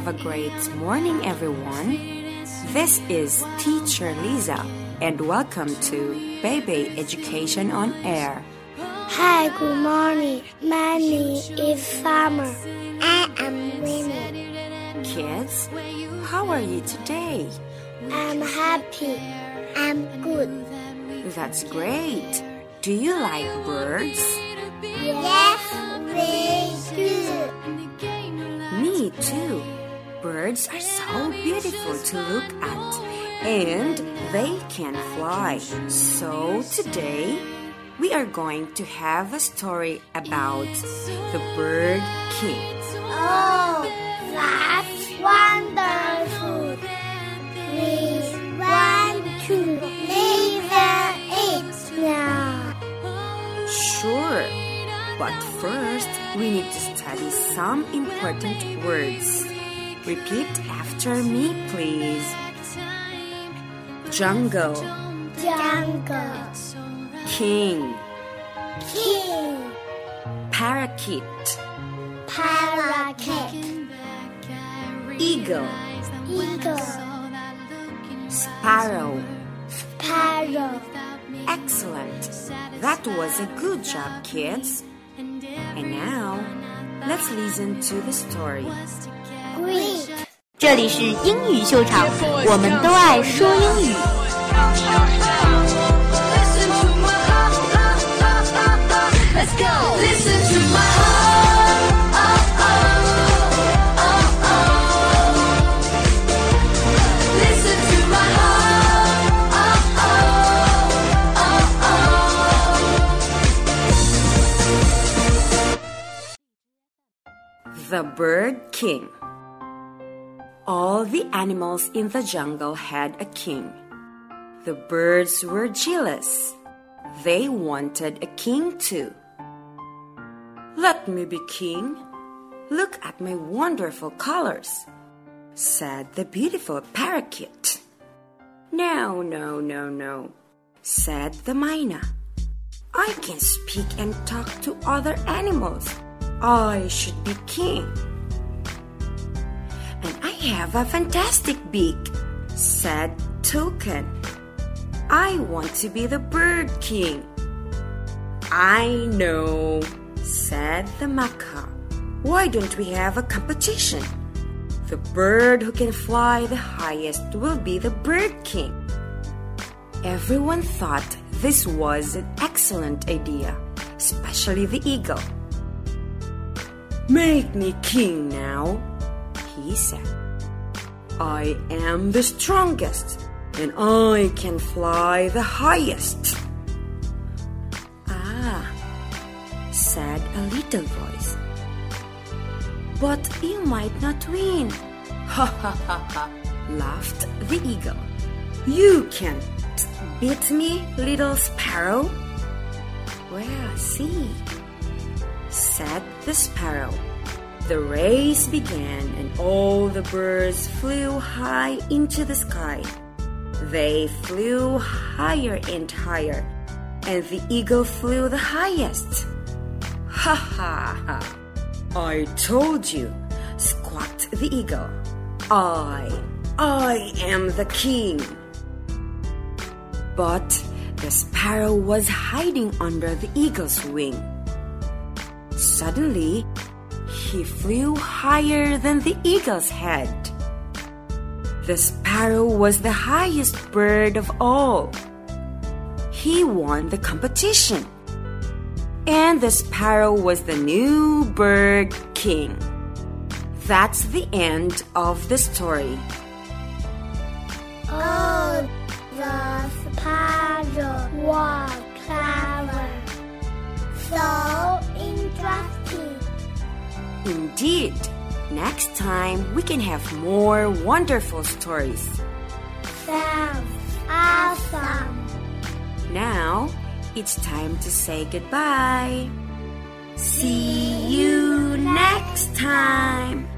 have a great morning, everyone. This is Teacher Liza, and welcome to Baby Education on Air. Hi, good morning. My name is Summer. I am Winnie. Kids, how are you today? I'm happy. I'm good. That's great. Do you like birds? Yes, Birds are so beautiful to look at, and they can fly. So today, we are going to have a story about the bird king. Oh, that's wonderful. We want to listen it now. Sure, but first we need to study some important words. Repeat after me, please. Jungle, Jungle, king, king, parakeet, parakeet, eagle, eagle, sparrow. sparrow. Excellent. That was a good job, kids. And now, let's listen to the story. 这里是英语秀场，我们都爱说英语。The Bird King. All the animals in the jungle had a king. The birds were jealous. They wanted a king too. Let me be king. Look at my wonderful colors, said the beautiful parakeet. No, no, no, no, said the myna. I can speak and talk to other animals. I should be king. Have a fantastic beak, said Toucan. I want to be the bird king. I know, said the macaw. Why don't we have a competition? The bird who can fly the highest will be the bird king. Everyone thought this was an excellent idea, especially the eagle. Make me king now, said. I am the strongest, and I can fly the highest. Ah, said a little voice. But you might not win. Ha ha ha ha, laughed the eagle. You can't beat me, little sparrow. Well, see, said the sparrow. The race began, and all the birds flew high into the sky. They flew higher and higher, and the eagle flew the highest. Ha ha ha! I told you, squawked the eagle. I, I am the king. But the sparrow was hiding under the eagle's wing. Suddenly, he flew higher than the eagle's head. The sparrow was the highest bird of all. He won the competition. And the sparrow was the new bird king. That's the end of the story. Oh, the sparrow Indeed. Next time, we can have more wonderful stories. Sounds awesome. Now, it's time to say goodbye. See you next time.